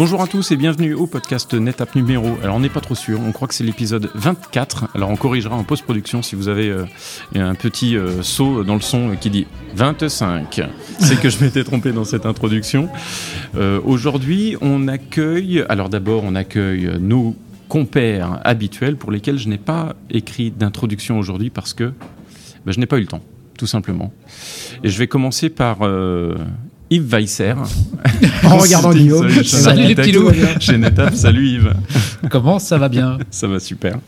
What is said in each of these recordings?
Bonjour à tous et bienvenue au podcast NetApp numéro. Alors on n'est pas trop sûr, on croit que c'est l'épisode 24. Alors on corrigera en post-production si vous avez euh, un petit euh, saut dans le son qui dit 25. C'est que je m'étais trompé dans cette introduction. Euh, Aujourd'hui on accueille, alors d'abord on accueille nos compères habituels pour lesquels je n'ai pas écrit d'introduction aujourd'hui parce que ben, je n'ai pas eu le temps, tout simplement. Et je vais commencer par Yves Weisser. En regardant Guillaume. Salut les petits loups. Chez NetApp, salut Yves. Comment ça va bien Ça va super.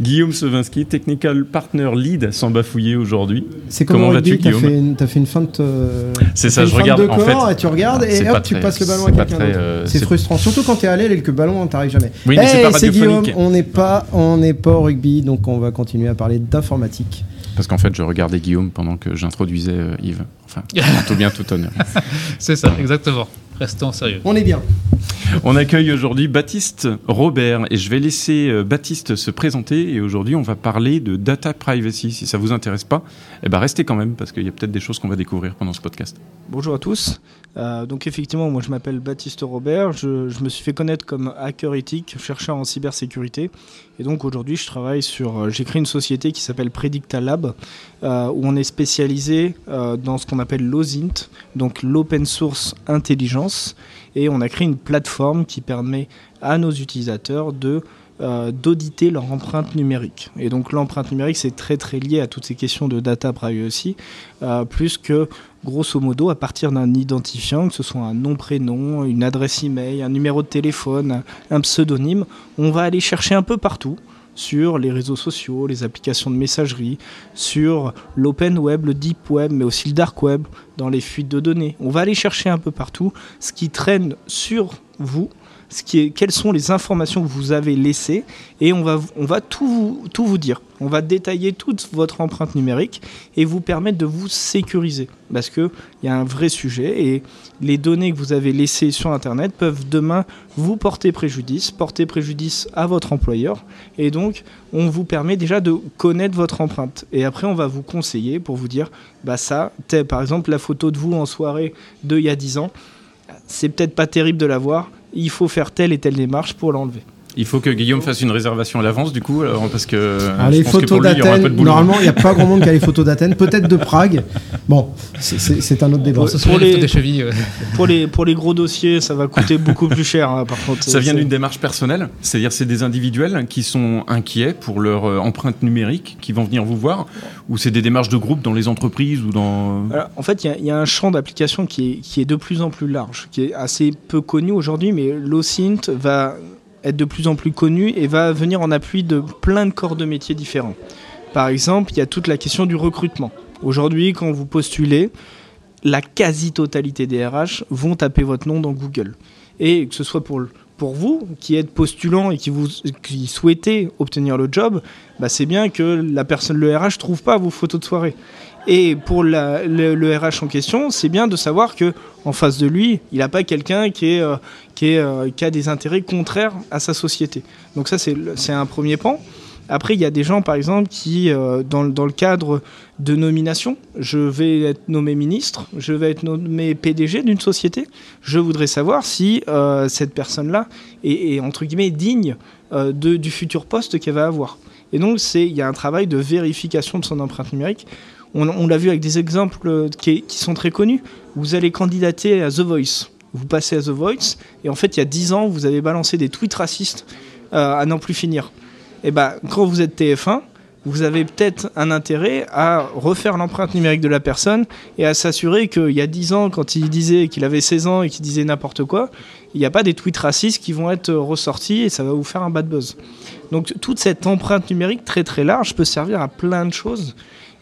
Guillaume Sevinski, Technical Partner Lead, sans bafouiller aujourd'hui. C'est comme Comment au vas-tu, rugby, t'as Guillaume fait, fait une feinte. euh, C'est ça, fait une je regarde, de en corps fait, et tu regardes c'est et pas hop, tu très- passes le ballon à quelqu'un d'autre. euh, c'est frustrant, surtout quand t'es à l'aile et que le ballon t'arrive jamais. Oui, mais c'est Hey, pas c'est Guillaume, on n'est pas, on n'est pas au rugby, donc on va continuer à parler d'informatique. Parce qu'en fait, je regardais Guillaume pendant que j'introduisais euh, Yves. Enfin, tout bien, tout honneur. C'est ça, exactement. Restons sérieux. On est bien. On accueille aujourd'hui Baptiste Robert et je vais laisser euh, Baptiste se présenter. Et aujourd'hui, on va parler de data privacy. Si ça vous intéresse pas, eh ben restez quand même parce qu'il y a peut-être des choses qu'on va découvrir pendant ce podcast. Bonjour à tous. Euh, donc effectivement, moi je m'appelle Baptiste Robert. Je, je me suis fait connaître comme hacker éthique, chercheur en cybersécurité. Et donc aujourd'hui, je travaille sur. euh, J'ai créé une société qui s'appelle Predicta Lab, euh, où on est spécialisé euh, dans ce qu'on appelle l'OSINT, donc l'open source intelligence. Et on a créé une plateforme qui permet à nos utilisateurs de euh, d'auditer leur empreinte numérique. Et donc l'empreinte numérique, c'est très très lié à toutes ces questions de data privacy, euh, plus que grosso modo, à partir d'un identifiant, que ce soit un nom, prénom, une adresse email, un numéro de téléphone, un pseudonyme, on va aller chercher un peu partout sur les réseaux sociaux, les applications de messagerie, sur l'open web, le deep web, mais aussi le dark web, dans les fuites de données. On va aller chercher un peu partout ce qui traîne sur vous, quelles sont les informations que vous avez laissées, et on va, on va tout, vous, tout vous dire. On va détailler toute votre empreinte numérique et vous permettre de vous sécuriser. Parce qu'il y a un vrai sujet et les données que vous avez laissées sur Internet peuvent demain vous porter préjudice, porter préjudice à votre employeur. Et donc, on vous permet déjà de connaître votre empreinte. Et après, on va vous conseiller pour vous dire, bah ça, par exemple, la photo de vous en soirée de il y a 10 ans, c'est peut-être pas terrible de la voir. Il faut faire telle et telle démarche pour l'enlever. Il faut que Guillaume fasse une réservation à l'avance, du coup, alors, parce que je les pense photos d'Athènes, normalement, il n'y a pas grand monde qui a les photos d'Athènes, peut-être de Prague. Bon, c'est- un autre débat. Bon, pour les les- photos des chevilles. Pour les, pour les gros dossiers, ça va coûter beaucoup plus cher, hein, par contre. Ça vient d'une démarche personnelle, c'est-à-dire c'est des individuels qui sont inquiets pour leur euh, empreinte numérique, qui vont venir vous voir, ou c'est des démarches de groupe dans les entreprises ou dans... Alors, en fait, il y a- il y, a un champ d'application qui est, qui est de plus en plus large, qui est assez peu connu aujourd'hui, mais l'OSINT va être de plus en plus connu et va venir en appui de plein de corps de métiers différents. Par exemple, il y a toute la question du recrutement. Aujourd'hui, quand vous postulez, la quasi-totalité des RH vont taper votre nom dans Google. Et que ce soit pour, pour vous, qui êtes postulant et qui, vous, qui souhaitez obtenir le job, bah c'est bien que la personne, le RH, trouve pas vos photos de soirée. Et pour le, RH en question, c'est bien de savoir que en face de lui, il n'a pas quelqu'un euh, euh, qui a des intérêts contraires à sa société. Donc ça, c'est un premier pan. Après, il y a des gens, par exemple, qui, euh, dans, le- cadre de nomination, je vais être nommé ministre, je vais être nommé PDG d'une société, je voudrais savoir si cette personne-là est, entre guillemets, digne du futur poste qu'elle va avoir. Et donc, il y a un travail de vérification de son empreinte numérique. On, l'a vu avec des exemples euh, qui, sont très connus. Vous allez candidater à The Voice. Vous passez à The Voice, et en fait, il y a 10 ans, vous avez balancé des tweets racistes euh, à n'en plus finir. Et ben, quand vous êtes TF1, vous avez peut-être un intérêt à refaire l'empreinte numérique de la personne et à s'assurer qu'il y a 10 ans, quand il disait qu'il avait 16 ans et qu'il disait n'importe quoi, il n'y a pas des tweets racistes qui vont être ressortis et ça va vous faire un bad buzz. Donc toute cette empreinte numérique très très large peut servir à plein de choses,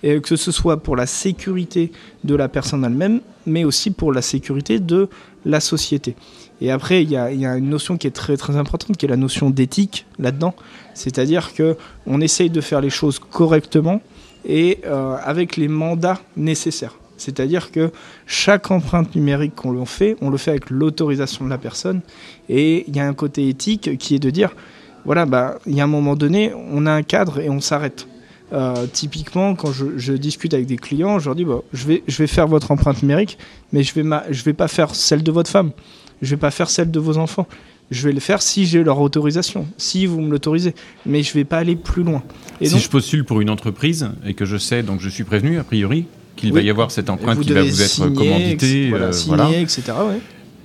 et que ce soit pour la sécurité de la personne elle-même, mais aussi pour la sécurité de la société. Et après, il y, a une notion qui est très très importante, qui est la notion d'éthique là-dedans. C'est-à-dire que on essaye de faire les choses correctement et euh, avec les mandats nécessaires. C'est-à-dire que chaque empreinte numérique qu'on fait, on le fait avec l'autorisation de la personne. Et il y a un côté éthique qui est de dire, voilà, bah, il y a un moment donné, on a un cadre et on s'arrête. Euh, typiquement, quand je, je discute avec des clients, je leur dis bon, je, vais, je vais faire votre empreinte numérique, mais je vais, ma, je vais pas faire celle de votre femme, je vais pas faire celle de vos enfants. Je vais le faire si j'ai leur autorisation, si vous me l'autorisez, mais je vais pas aller plus loin. Et si donc, je postule pour une entreprise et que je sais, donc je suis prévenu a priori, qu'il va y avoir cette empreinte qui va vous être signer, commanditée. voilà, euh, signer, voilà. etc. ouais.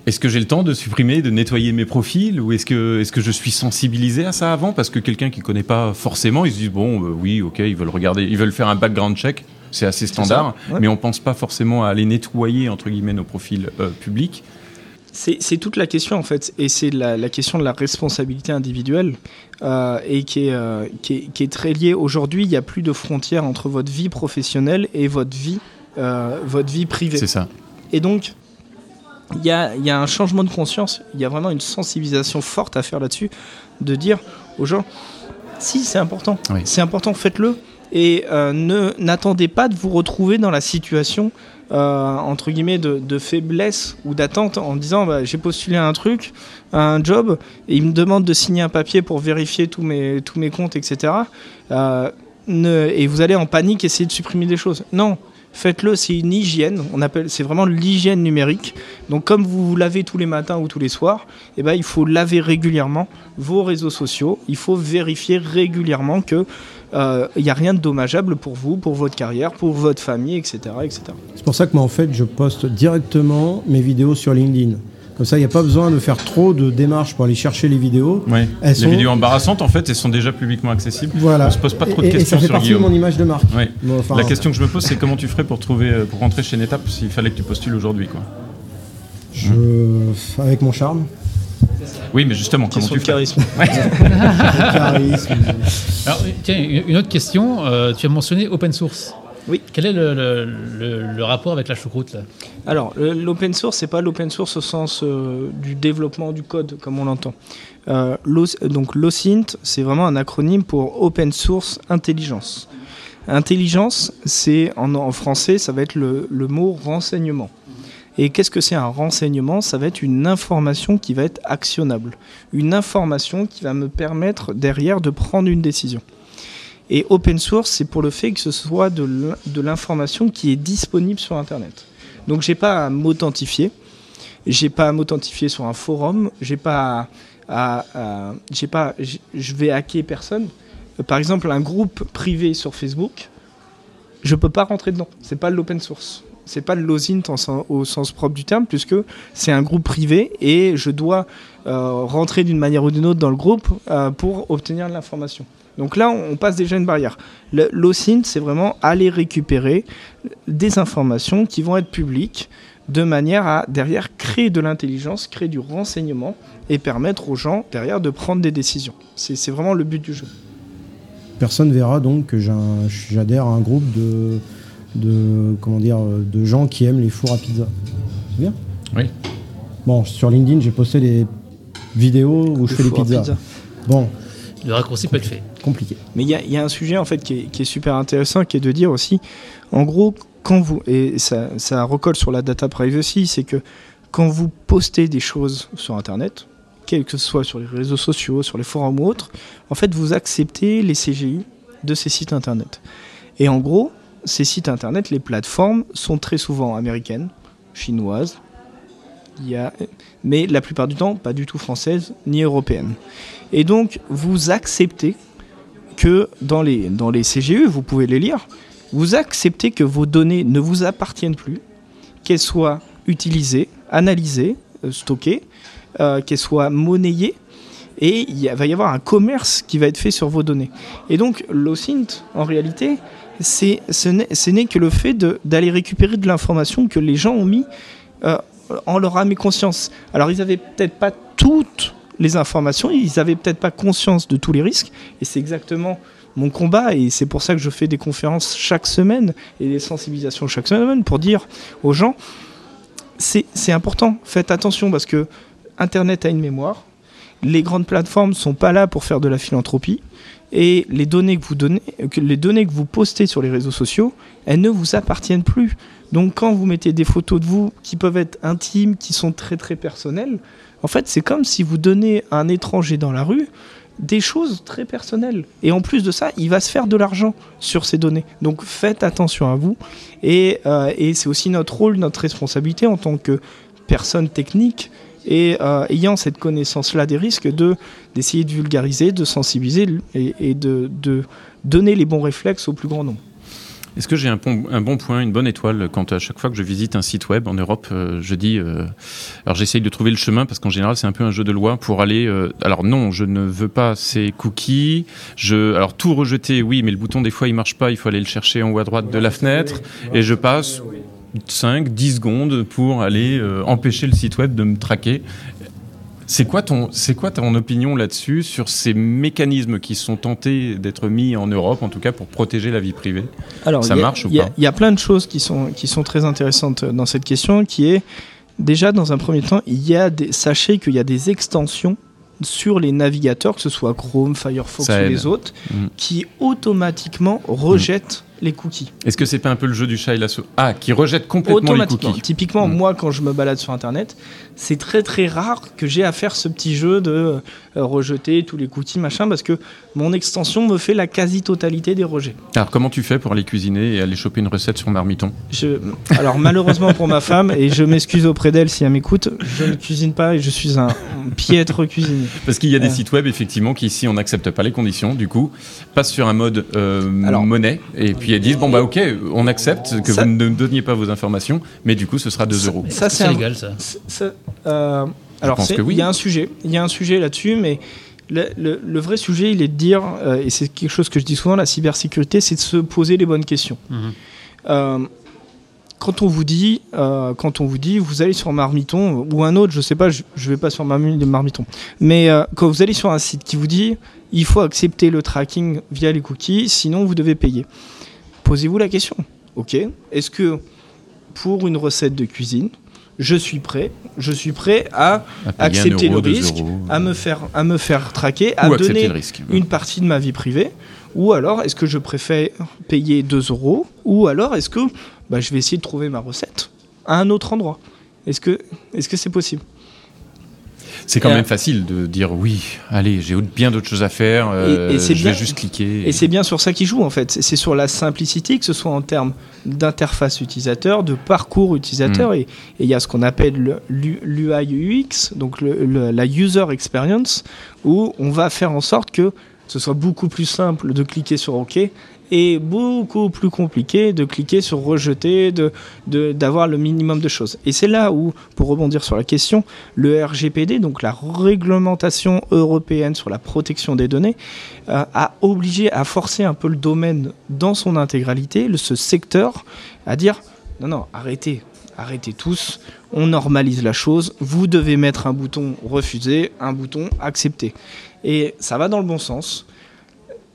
Est-ce que j'ai le temps de supprimer, de nettoyer mes profils ou est-ce que, est que je suis sensibilisé à ça avant? Parce que quelqu'un qui connaît pas forcément, il se dit bon, euh, oui, ok, ils veulent regarder, ils veulent faire un background check, c'est assez standard, ça, ouais. mais on pense pas forcément à aller nettoyer entre guillemets nos profils euh, publics. C'est c'est toute la question en fait, et c'est la, la question de la responsabilité individuelle, euh, et qui est, euh, qui, est, qui est très liée. Aujourd'hui, il n'y a plus de frontières entre votre vie professionnelle et votre vie, euh, votre vie privée. C'est ça. Et donc, il y a, il y a un changement de conscience, il y a vraiment une sensibilisation forte à faire là-dessus, de dire aux gens, si c'est important, Oui. c'est important, faites-le, et euh, ne n'attendez pas de vous retrouver dans la situation euh, entre guillemets de, de faiblesse ou d'attente en disant bah, j'ai postulé à un truc, à un job, et il me demande de signer un papier pour vérifier tous mes, tous mes comptes, etc. Euh, ne- et vous allez en panique essayer de supprimer des choses. Non, faites-le, c'est une hygiène, on appelle, c'est vraiment l'hygiène numérique. Donc comme vous vous lavez tous les matins ou tous les soirs, eh ben, il faut laver régulièrement vos réseaux sociaux, il faut vérifier régulièrement que euh, il n'y a rien de dommageable pour vous, pour votre carrière, pour votre famille, etc. etc. C'est pour ça que moi, en fait, je poste directement mes vidéos sur LinkedIn. Comme ça, il n'y a pas besoin de faire trop de démarches pour aller chercher les vidéos. Ouais. Elles les sont- vidéos embarrassantes, en fait, elles sont déjà publiquement accessibles. Voilà. On se pose pas trop de Et- et- et questions ça fait sur partie Guillaume. de mon image de marque. Ouais. Bon, enfin, La question que je me pose, c'est comment tu ferais pour trouver, euh, pour rentrer chez Netap s'il fallait que tu postules aujourd'hui, quoi. je... Avec mon charme, Oui, mais justement, comment tu de ferais charisme. charisme. Alors, tiens, une une autre question. Euh, tu as mentionné open source. Oui. Quel est le, le- le- le rapport avec la choucroute là? Alors, l'open source, c'est pas l'open source au sens euh, du développement du code, comme on l'entend. Euh, donc, l'OSINT, c'est vraiment un acronyme pour Open Source Intelligence. Intelligence, c'est en, en français, ça va être le, le mot renseignement. Et qu'est-ce que c'est un renseignement? Ça va être une information qui va être actionnable. Une information qui va me permettre derrière de prendre une décision. Et open source, c'est pour le fait que ce soit de l'in- de l'information qui est disponible sur Internet. Donc j'ai pas à m'authentifier, j'ai pas à m'authentifier sur un forum, j'ai pas j'ai pas, je vais hacker personne. Par exemple, un groupe privé sur Facebook, je peux pas rentrer dedans. C'est pas l'open source. C'est pas de l'OSINT au sens propre du terme, puisque c'est un groupe privé et je dois euh, rentrer d'une manière ou d'une autre dans le groupe euh, pour obtenir de l'information. Donc là, on passe déjà une barrière. Le- L'OSINT, c'est vraiment aller récupérer des informations qui vont être publiques de manière à, derrière, créer de l'intelligence, créer du renseignement et permettre aux gens, derrière, de prendre des décisions. C'est vraiment le but du jeu. Personne verra donc que j'adhère à un groupe de, de, comment dire, de gens qui aiment les fours à pizza. C'est bien? Oui. Bon, sur LinkedIn, j'ai posté des vidéos où je fais des à pizzas. pizza. Bon, Le raccourci peut être fait. compliqué. Mais il y, a- il y a un sujet en fait qui est, qui est super intéressant, qui est de dire aussi, en gros, quand vous et ça, ça recolle sur la data privacy, c'est que quand vous postez des choses sur Internet, quel que ce soit sur les réseaux sociaux, sur les forums ou autres, en fait, vous acceptez les CGI de ces sites Internet. Et en gros, ces sites Internet, les plateformes sont très souvent américaines, chinoises, mais la plupart du temps, pas du tout françaises ni européennes. Et donc, vous acceptez que dans les, dans les CGE, vous pouvez les lire, vous acceptez que vos données ne vous appartiennent plus, qu'elles soient utilisées, analysées, euh, stockées, euh, qu'elles soient monnayées, et il va y avoir un commerce qui va être fait sur vos données. Et donc, l'OSINT, en réalité, ce n'est que le fait d'aller récupérer de l'information que les gens ont mis euh, en leur âme et conscience. Alors, ils n'avaient peut-être pas toutes les informations, ils n'avaient peut-être pas conscience de tous les risques, et c'est exactement mon combat, et c'est pour ça que je fais des conférences chaque semaine et des sensibilisations chaque semaine pour dire aux gens, c'est important, faites attention parce que Internet a une mémoire, les grandes plateformes sont pas là pour faire de la philanthropie, et les données que vous donnez, les données que vous postez sur les réseaux sociaux, elles ne vous appartiennent plus. Donc quand vous mettez des photos de vous qui peuvent être intimes, qui sont très très personnelles, en fait c'est comme si vous donnez à un étranger dans la rue des choses très personnelles. Et en plus de ça, il va se faire de l'argent sur ces données. Donc faites attention à vous. Et, euh, et c'est aussi notre rôle, notre responsabilité en tant que personne technique et euh, ayant cette connaissance-là des risques, de d'essayer de vulgariser, de sensibiliser et, de, de donner les bons réflexes au plus grand nombre. Est-ce que j'ai un, bon, point, une bonne étoile quand à chaque fois que je visite un site web en Europe, euh, je dis, euh, alors j'essaye de trouver le chemin parce qu'en général c'est un peu un jeu de loi pour aller. alors non, je ne veux pas ces cookies. Je, alors tout rejeter, oui, mais le bouton des fois il marche pas, il faut aller le chercher en haut à droite de la fenêtre et je passe 5, 10 secondes pour aller euh, empêcher le site web de me traquer. C'est quoi ton, c'est quoi ton opinion là-dessus sur ces mécanismes qui sont tentés d'être mis en Europe, en tout cas pour protéger la vie privée? Alors, Ça a- marche ou a- pas? Il y a plein de choses qui sont, qui sont très intéressantes dans cette question, qui est déjà dans un premier temps, il y a des, sachez qu'il y a des extensions sur les navigateurs, que ce soit Chrome, Firefox ou les autres, Mhm. qui automatiquement rejettent les cookies. Est-ce que c'est pas un peu le jeu du chat et la souris? Ah, qui rejette complètement les Automatiquement. cookies. Typiquement, Mhm. moi, quand je me balade sur Internet, c'est très très rare que j'ai à faire ce petit jeu de euh, rejeter tous les cookies, machin, parce que mon extension me fait la quasi-totalité des rejets. Alors comment tu fais pour aller cuisiner et aller choper une recette sur Marmiton? Je, alors malheureusement pour ma femme, et je m'excuse auprès d'elle si elle m'écoute, je ne cuisine pas et je suis un piètre cuisinier. Parce qu'il y a des Euh. sites web effectivement qui ici on n'accepte pas les conditions, du coup passent sur un mode euh, Alors- monnaie et puis elles disent bon bah ok on accepte que Ça- vous ne donniez pas vos informations, mais du coup ce sera 2 euros. Ça, c'est légal, ça. Euh, alors oui. il y a un sujet, il y a un sujet là-dessus, mais le, le- le vrai sujet, il est de dire, euh, et c'est quelque chose que je dis souvent, la cybersécurité, c'est de se poser les bonnes questions. Mhm. Euh, quand on vous dit, euh, quand on vous dit, vous allez sur Marmiton ou un autre, je sais pas, je, je vais pas sur Marmi- Marmiton, mais euh, quand vous allez sur un site qui vous dit, il faut accepter le tracking via les cookies, sinon vous devez payer. Posez-vous la question. Ok, est-ce que pour une recette de cuisine, je suis prêt, je suis prêt à accepter euro, le risque, euros, à me faire, à me faire traquer, à donner une partie de ma vie privée Ou alors est-ce que je préfère payer 2 euros Ou alors est-ce que bah, je vais essayer de trouver ma recette à un autre endroit? Est-ce que est-ce que c'est possible? C'est quand même euh, facile de dire oui, allez j'ai bien d'autres choses à faire, euh, Et- et c'est je bien- vais juste cliquer. Et c'est bien sur ça qu'il joue en fait. C'est- sur la simplicité, que ce soit en termes d'interface utilisateur, de parcours utilisateur. Et et il y a ce qu'on appelle le- l'UI UX, donc le- le- la user experience, où on va faire en sorte que ce soit beaucoup plus simple de cliquer sur OK et beaucoup plus compliqué de cliquer sur rejeter, de de- d'avoir le minimum de choses. Et c'est là où, pour rebondir sur la question, le RGPD, donc la réglementation européenne sur la protection des données, euh, a obligé, à forcer un peu le domaine dans son intégralité, ce secteur, à dire non, non, arrêtez, arrêtez tous, on normalise la chose, vous devez mettre un bouton refuser, un bouton accepter. Et ça va dans le bon sens.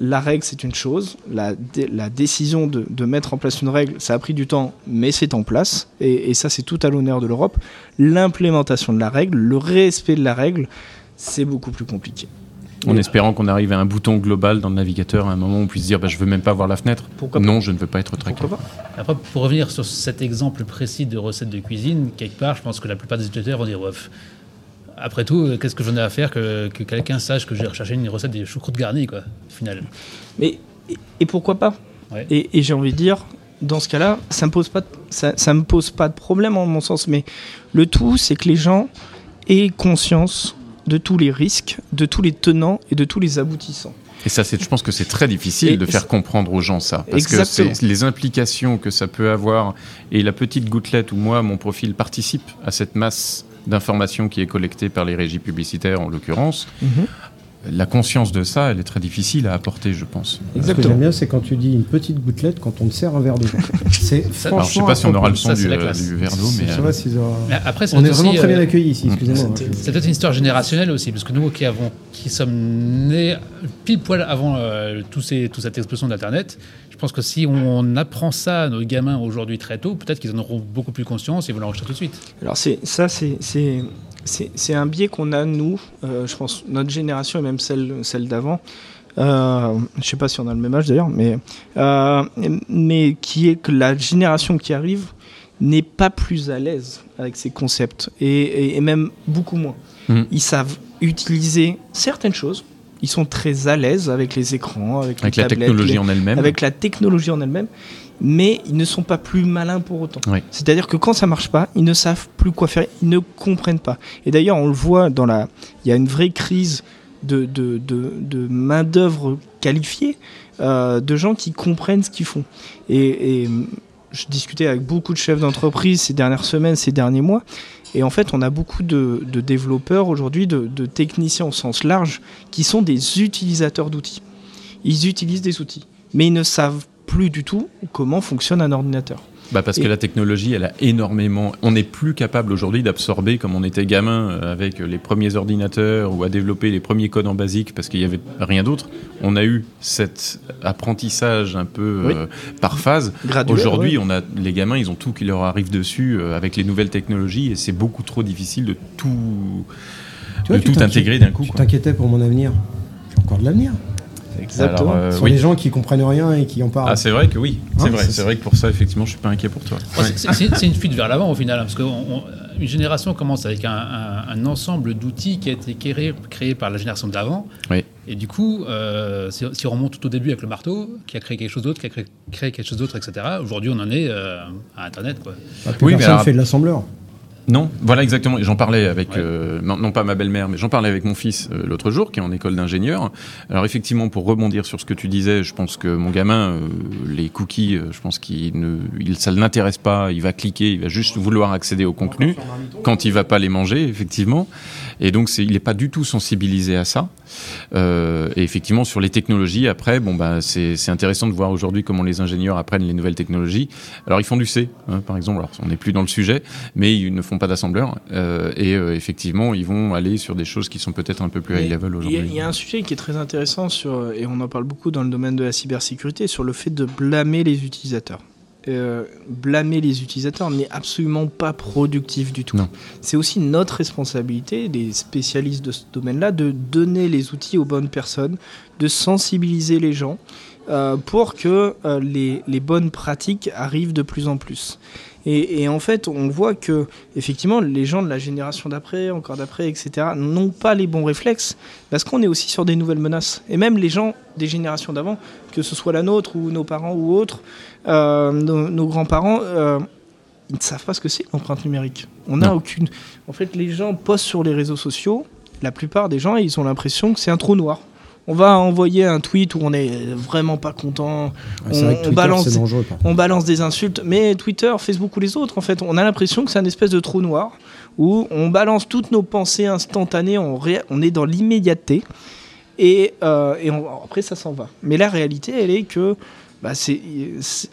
La règle, c'est une chose. La, dé- la décision de, de mettre en place une règle, ça a pris du temps, mais c'est en place. Et, et ça, c'est tout à l'honneur de l'Europe. L'implémentation de la règle, le respect de la règle, c'est beaucoup plus compliqué. En espérant qu'on arrive à un bouton global dans le navigateur à un moment où on puisse dire bah, je veux même pas voir la fenêtre. Pourquoi pas non, je ne veux pas être traqué. Après, pour revenir sur cet exemple précis de recette de cuisine, quelque part, je pense que la plupart des utilisateurs vont dire Ouf, après tout, qu'est-ce que j'en ai à faire que, que quelqu'un sache que j'ai recherché une recette des choucroutes garnies, quoi, au final. Mais et, et pourquoi pas? Ouais. Et, et j'ai envie de dire, dans ce cas-là, ça me pose pas, de- ça, ça me pose pas de problème en mon sens. Mais le tout, c'est que les gens aient conscience de tous les risques, de tous les tenants et de tous les aboutissants. Et ça, je pense que c'est très difficile Et de faire comprendre aux gens ça. Parce Exactement. que c'est les implications que ça peut avoir et la petite gouttelette où moi, mon profil participe à cette masse d'informations qui est collectée par les régies publicitaires en l'occurrence, la conscience de ça, elle est très difficile à apporter, je pense. Ce que j'aime bien, c'est quand tu dis une petite gouttelette quand on te sert un verre d'eau. C'est Ça- Alors, je sais pas si on aura le son Ça, du, c'est la euh, du verre d'eau, mais. Je sais euh, pas Mais après, c'est On est aussi, vraiment très bien euh, accueillis ici, excusez-moi. C'est peut-être une histoire générationnelle aussi, parce que nous qui, avons, qui sommes nés pile poil avant euh, tous ces, toute cette explosion d'Internet, je pense que si on apprend ça à nos gamins aujourd'hui très tôt, peut-être qu'ils en auront beaucoup plus conscience et vont l'enregistrer tout de suite. Alors c'est ça, c'est c'est un biais qu'on a nous, euh, je pense notre génération et même celle celle d'avant. Euh, je sais pas si on a le même âge d'ailleurs, mais euh, mais qui est que la génération qui arrive n'est pas plus à l'aise avec ces concepts et, et- et même beaucoup moins. Mhm. Ils savent utiliser certaines choses, ils sont très à l'aise avec les écrans, avec, Avec les la tablettes, technologie les- en elle-même. avec la technologie en elle-même, mais ils ne sont pas plus malins pour autant. Oui. C'est-à-dire que quand ça marche pas, ils ne savent plus quoi faire, ils ne comprennent pas. Et d'ailleurs, on le voit dans la, il y a une vraie crise de, de, de, de main d'œuvre qualifiée, euh, de gens qui comprennent ce qu'ils font. Et, et je discutais avec beaucoup de chefs d'entreprise ces dernières semaines, ces derniers mois. Et en fait, on a beaucoup de, de développeurs aujourd'hui, de, de techniciens au sens large, qui sont des utilisateurs d'outils. Ils utilisent des outils, mais ils ne savent plus du tout comment fonctionne un ordinateur. Bah parce que la technologie, elle a énormément. On n'est plus capable aujourd'hui d'absorber comme on était gamin euh, avec les premiers ordinateurs ou à développer les premiers codes en basique parce qu'il n'y avait rien d'autre. On a eu cet apprentissage un peu Oui. euh, par phase. Aujourd'hui, ouais. on a les gamins, ils ont tout qui leur arrive dessus euh, avec les nouvelles technologies et c'est beaucoup trop difficile de tout Tu vois, de tu tout intégrer d'un coup. Tu t'inquiétais pour mon avenir. J'ai encore de l'avenir. Exactement. Alors, euh, Ce sont oui. des gens qui comprennent rien et qui en parlent. Ah, c'est vrai que oui, c'est Hein, vrai. c'est- C'est vrai que pour ça, effectivement, je suis pas inquiet pour toi. C'est- c'est- C'est c'est une fuite vers l'avant au final, hein, parce qu'une génération commence avec un, un- un ensemble d'outils qui a été créé, créé par la génération d'avant. Oui. Et du coup, euh, si, si on remonte tout au début avec le marteau, qui a créé quelque chose d'autre, qui a créé, créé quelque chose d'autre, etc., aujourd'hui on en est euh, à Internet. Quoi. Bah, plus Oui, mais alors- fait de l'assembleur. Non, voilà exactement. Et J'en parlais avec, Ouais. euh, non, non pas ma belle-mère, mais j'en parlais avec mon fils euh, l'autre jour, qui est en école d'ingénieur. Alors effectivement, pour rebondir sur ce que tu disais, je pense que mon gamin, euh, les cookies, euh, je pense qu'il ne, il, ça ne l'intéresse pas. Il va cliquer, il va juste vouloir accéder au contenu quand il va pas les manger, effectivement. Et donc, il n'est pas du tout sensibilisé à ça. Euh, et effectivement, sur les technologies, après, bon, bah, c'est, intéressant de voir aujourd'hui comment les ingénieurs apprennent les nouvelles technologies. Alors, ils font du C, hein, par exemple. Alors, on n'est plus dans le sujet, mais ils ne font pas d'assembleur. Euh, et euh, effectivement, ils vont aller sur des choses qui sont peut-être un peu plus high level Il y, a- aujourd'hui. il y a un sujet qui est très intéressant sur, et on en parle beaucoup dans le domaine de la cybersécurité, sur le fait de blâmer les utilisateurs. Euh, blâmer les utilisateurs n'est absolument pas productif du tout. C'est aussi notre responsabilité, des spécialistes de ce domaine-là, de donner les outils aux bonnes personnes, de sensibiliser les gens euh, pour que euh, les, les bonnes pratiques arrivent de plus en plus. Et, et en fait, on voit que effectivement, les gens de la génération d'après, encore d'après, etc., n'ont pas les bons réflexes parce qu'on est aussi sur des nouvelles menaces. Et même les gens des générations d'avant, que ce soit la nôtre ou nos parents ou autres, euh, nos, nos grands-parents, euh, ils ne savent pas ce que c'est l'empreinte numérique. On n'a aucune. En fait, les gens postent sur les réseaux sociaux. La plupart des gens, ils ont l'impression que c'est un trou noir. On va envoyer un tweet où on est vraiment pas content, vrai que on balance- on des insultes, mais Twitter, Facebook ou les autres, en fait, on a l'impression que c'est un espèce de trou noir où on balance toutes nos pensées instantanées, on, est dans l'immédiateté et, euh, et on- après ça s'en va. Mais la réalité, elle est que bah,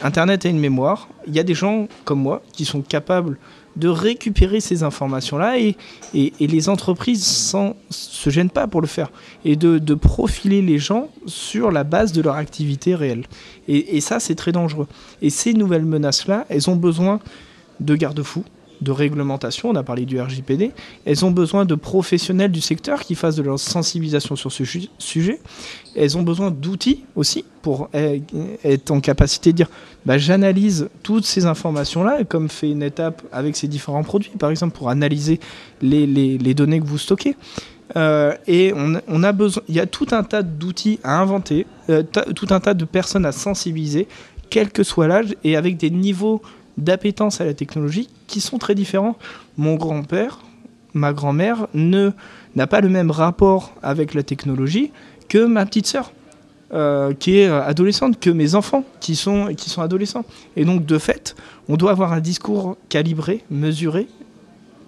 Internet a une mémoire. Il y a des gens comme moi qui sont capables de récupérer ces informations-là et, les entreprises ne se gênent pas pour le faire et de, de profiler les gens sur la base de leur activité réelle. Et, et ça, c'est très dangereux. Et ces nouvelles menaces-là, elles ont besoin de garde-fous, de réglementation, on a parlé du RGPD, elles ont besoin de professionnels du secteur qui fassent de leur sensibilisation sur ce sujet, elles ont besoin d'outils aussi pour être en capacité de dire bah, j'analyse toutes ces informations-là, comme fait NetApp avec ses différents produits, par exemple, pour analyser les, données que vous stockez. Euh, et on, a besoin, il y a tout un tas d'outils à inventer, euh, tout un tas de personnes à sensibiliser, quel que soit l'âge, et avec des niveaux d'appétence à la technologie qui sont très différents. Mon grand-père, ma grand-mère ne n'a pas le même rapport avec la technologie que ma petite sœur. euh, qui est euh, adolescente, que mes enfants qui sont, qui sont adolescents. Et donc, de fait, on doit avoir un discours calibré, mesuré,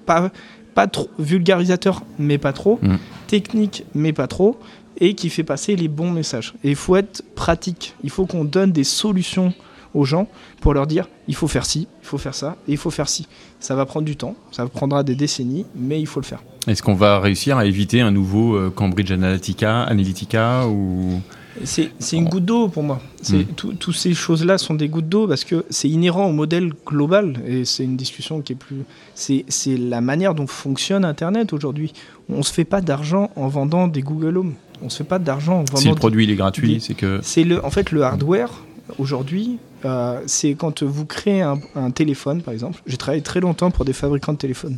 pas, pas trop vulgarisateur, mais pas trop, Mm. technique, mais pas trop, et qui fait passer les bons messages. Et il faut être pratique. Il faut qu'on donne des solutions aux gens pour leur dire il faut faire ci, il faut faire ça, et il faut faire ci. Ça va prendre du temps, ça prendra des décennies, mais il faut le faire. Est-ce qu'on va réussir à éviter un nouveau euh, Cambridge Analytica, Analytica ou C'est c'est une goutte d'eau pour moi. C'est- Mm. tout- Toutes ces choses-là sont des gouttes d'eau parce que c'est inhérent au modèle global et c'est une discussion qui est plus. C'est c'est la manière dont fonctionne Internet aujourd'hui. On se fait pas d'argent en vendant des Google Home. On se fait pas d'argent en si vendant. le produit il est gratuit, c'est que C'est le, en fait le hardware aujourd'hui. Euh, c'est quand vous créez un, téléphone, par exemple. J'ai travaillé très longtemps pour des fabricants de téléphones.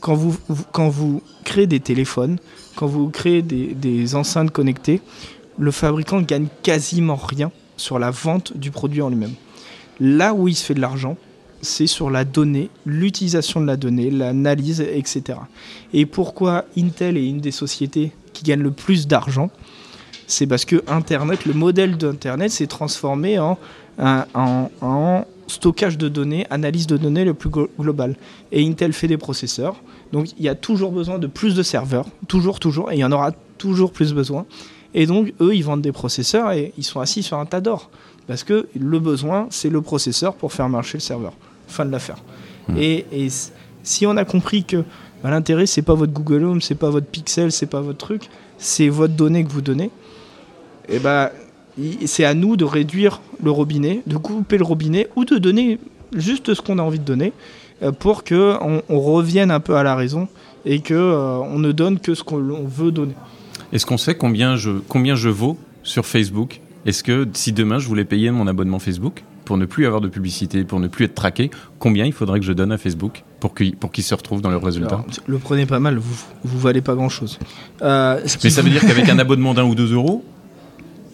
quand vous, créez des téléphones, quand vous créez des, des enceintes connectées, le fabricant gagne quasiment rien sur la vente du produit en lui-même. Là où il se fait de l'argent, c'est sur la donnée, l'utilisation de la donnée, l'analyse, etc. Et pourquoi Intel est une des sociétés qui gagne le plus d'argent C'est parce que Internet, le modèle d'Internet s'est transformé en, en, en stockage de données, analyse de données le plus glo- global. Et Intel fait des processeurs, donc il y a toujours besoin de plus de serveurs, toujours, toujours, et il y en aura toujours plus besoin. Et donc eux, ils vendent des processeurs et ils sont assis sur un tas d'or. Parce que le besoin, c'est le processeur pour faire marcher le serveur. Fin de l'affaire. Hmm. Et, si on a compris que bah, l'intérêt, c'est pas votre Google Home, c'est pas votre Pixel, c'est pas votre truc, c'est votre donnée que vous donnez, et ben i- c'est à nous de réduire le robinet, de couper le robinet ou de donner juste ce qu'on a envie de donner euh, pour que on, on revienne un peu à la raison et que euh, on ne donne que ce qu'on on veut donner. Est-ce qu'on sait combien je, combien je vaux sur Facebook? Est-ce que si demain je voulais payer mon abonnement Facebook pour ne plus avoir de publicité, pour ne plus être traqué, combien il faudrait que je donne à Facebook pour qu'il pour qu'il se retrouve dans le résultat? Alors, le prenez pas mal, vous vous valez pas grand chose. Euh, Mais ça veut dire qu'avec un abonnement d'un ou deux euros,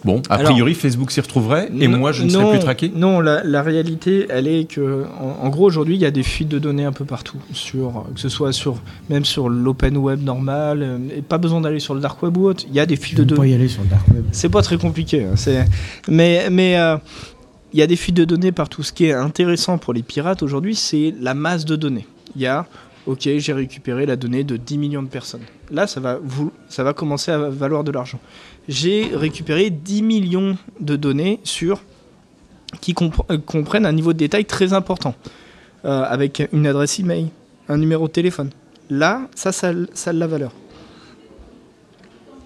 bon, a Alors- priori Facebook s'y retrouverait et moi je ne serais plus traqué Non, la, la réalité, elle est que, en, en gros, aujourd'hui, il y a des fuites de données un peu partout, sur, que ce soit sur, même sur l'open web normal, euh, et pas besoin d'aller sur le dark web ou autre. Il y a des fuites de peux pas données. y aller sur le dark web. C'est pas très compliqué, hein, c'est, mais, mais euh, il y a des fuites de données partout. Ce qui est intéressant pour les pirates aujourd'hui, c'est la masse de données. Il y a, ok, j'ai récupéré la donnée de 10 millions de personnes. Là, ça va, vous, ça va commencer à valoir de l'argent. J'ai récupéré 10 millions de données sur qui euh, comprennent un niveau de détail très important, euh, avec une adresse email, un numéro de téléphone. Là, ça, ça, ça a de la valeur.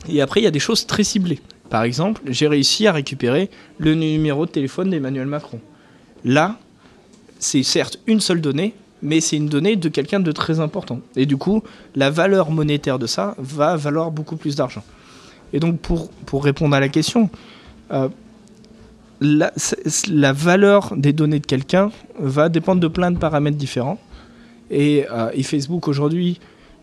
Et après, il y a des choses très ciblées. Par exemple, j'ai réussi à récupérer le numéro de téléphone d'Emmanuel Macron. Là, c'est certes une seule donnée, mais c'est une donnée de quelqu'un de très important. Et du coup, la valeur monétaire de ça va valoir beaucoup plus d'argent. Et donc, pour, pour répondre à la question, euh, la, valeur des données de quelqu'un va dépendre de plein de paramètres différents. Et, euh, et Facebook aujourd'hui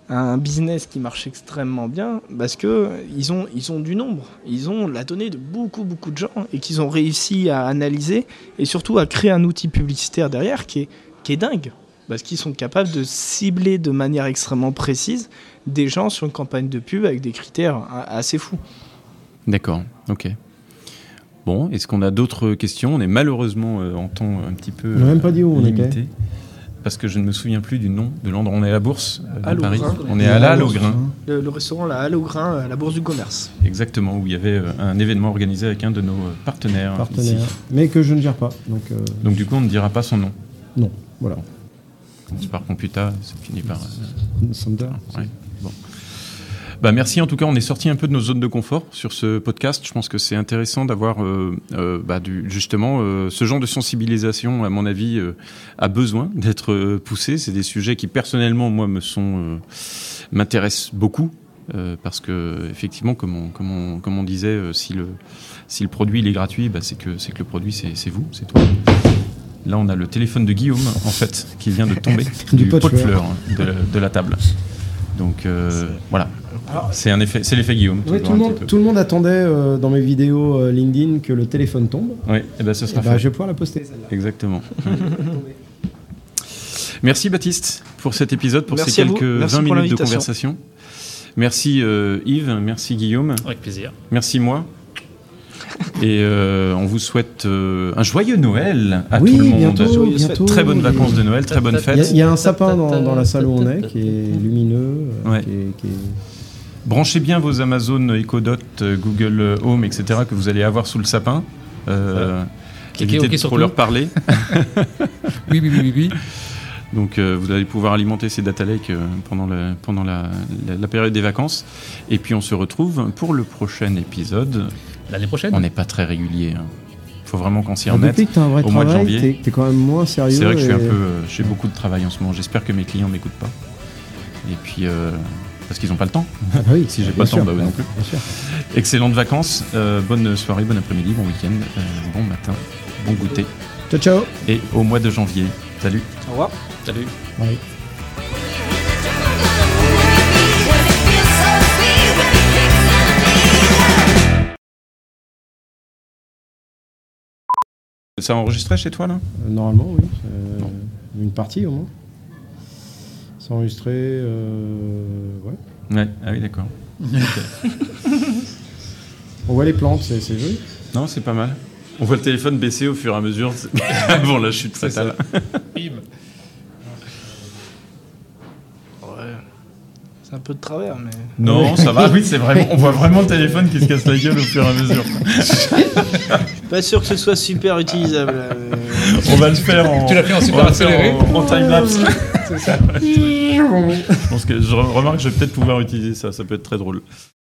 a un business qui marche extrêmement bien parce que ils ont, ils ont du nombre, ils ont la donnée de beaucoup beaucoup de gens et qu'ils ont réussi à analyser et surtout à créer un outil publicitaire derrière qui est, qui est dingue. Parce qu'ils sont capables de cibler de manière extrêmement précise des gens sur une campagne de pub avec des critères assez fous. D'accord, ok. Bon, est-ce qu'on a d'autres questions? On est malheureusement euh, en temps un petit peu On n'a même pas dit où on limité. était. Parce que je ne me souviens plus du nom de l'endroit. On est à la bourse euh, de Halle au Paris. On est à la Halle au Grain, Le, le restaurant La Halle au Grain à la Bourse du Commerce. exactement, où il y avait euh, un événement organisé avec un de nos euh, partenaires, Partenaire. ici. Mais que je ne gère pas. Donc, euh, Donc du coup, on ne dira pas son nom. non. Voilà. Par Computa, ça finit par... euh. Ouais, bon. Bah merci en tout cas, on est sorti un peu de nos zones de confort sur ce podcast. Je pense que c'est intéressant d'avoir euh, euh, bah, justement euh, ce genre de sensibilisation, à mon avis, a besoin d'être poussé. C'est des sujets qui personnellement, moi, me sont m'intéressent beaucoup. parce que effectivement, comme on, comme on, comme on disait, si le si le produit il est gratuit, bah, c'est que c'est que le produit c'est vous, c'est toi. Là, on a le téléphone de Guillaume en fait qui vient de tomber Du du, pot de pot de fleurs. fleurs de, la- de la table. Donc euh, voilà, c'est un effet, c'est l'effet Guillaume. Oui, tout, le monde, petit peu. tout le monde attendait euh, dans mes vidéos euh, LinkedIn que le téléphone tombe. Oui, et ben ce sera bah, fait. je vais pouvoir la poster celle-là. Exactement. Merci Baptiste pour cet épisode, pour Merci ces quelques Merci 20 pour minutes de conversation. Merci euh, Yves, merci Guillaume, Avec plaisir. merci moi. Et euh, on vous souhaite euh, un joyeux Noël à oui, tout le monde. bientôt, bientôt. Très bonnes vacances de Noël, très bonnes Il y, a- fêtes. il y a un sapin dans, dans la salle où on est qui est lumineux. euh, Ouais. qui est- qui est- Branchez bien vos Amazon Echo Dot, Google Home, etc. que vous allez avoir sous le sapin. Euh, Cliquez évitez OK de trop leur parler. Oui, oui, oui, oui. oui. Donc euh, vous allez pouvoir alimenter ces data lakes euh, pendant, le- pendant la, la- la période des vacances. Et puis on se retrouve pour le prochain épisode. L'année prochaine. On n'est pas très régulier. Il faut vraiment qu'on s'y Ah, remette. depuis que tu as un vrai au mois de travail, janvier. t'es quand même moins sérieux. C'est vrai que je suis un peu, euh, j'ai beaucoup de travail en ce moment. J'espère que mes clients m'écoutent pas. Et puis euh, parce qu'ils n'ont pas le temps. Ah bah oui, Si j'ai pas le temps, sûr, bah eux non plus. Bien sûr. Excellentes vacances, euh, bonne soirée, bon après-midi, bon week-end, euh, bon matin, bon goûter. Ciao, ciao. Et au mois de janvier. Salut. Au revoir. Salut. Bye. Ça a enregistré chez toi là? Euh, Normalement, oui. euh, une partie au moins. C'est enregistré. euh, ouais. Ouais, ah oui, d'accord. On voit les plantes, c'est c'est joli. Non, c'est pas mal. On voit le téléphone baisser au fur et à mesure avant la chute C'est fatale. Bim. Ouais. C'est un peu de travers, mais. Non, ça va. Oui, c'est vraiment. On voit vraiment le téléphone qui se casse la gueule au fur et à mesure. Pas sûr que ce soit super utilisable. mais- On va le faire en. Tu l'as fait en on super va le faire accéléré en, en time lapse. Je pense que je remarque que je vais peut-être pouvoir utiliser ça. Ça peut être très drôle.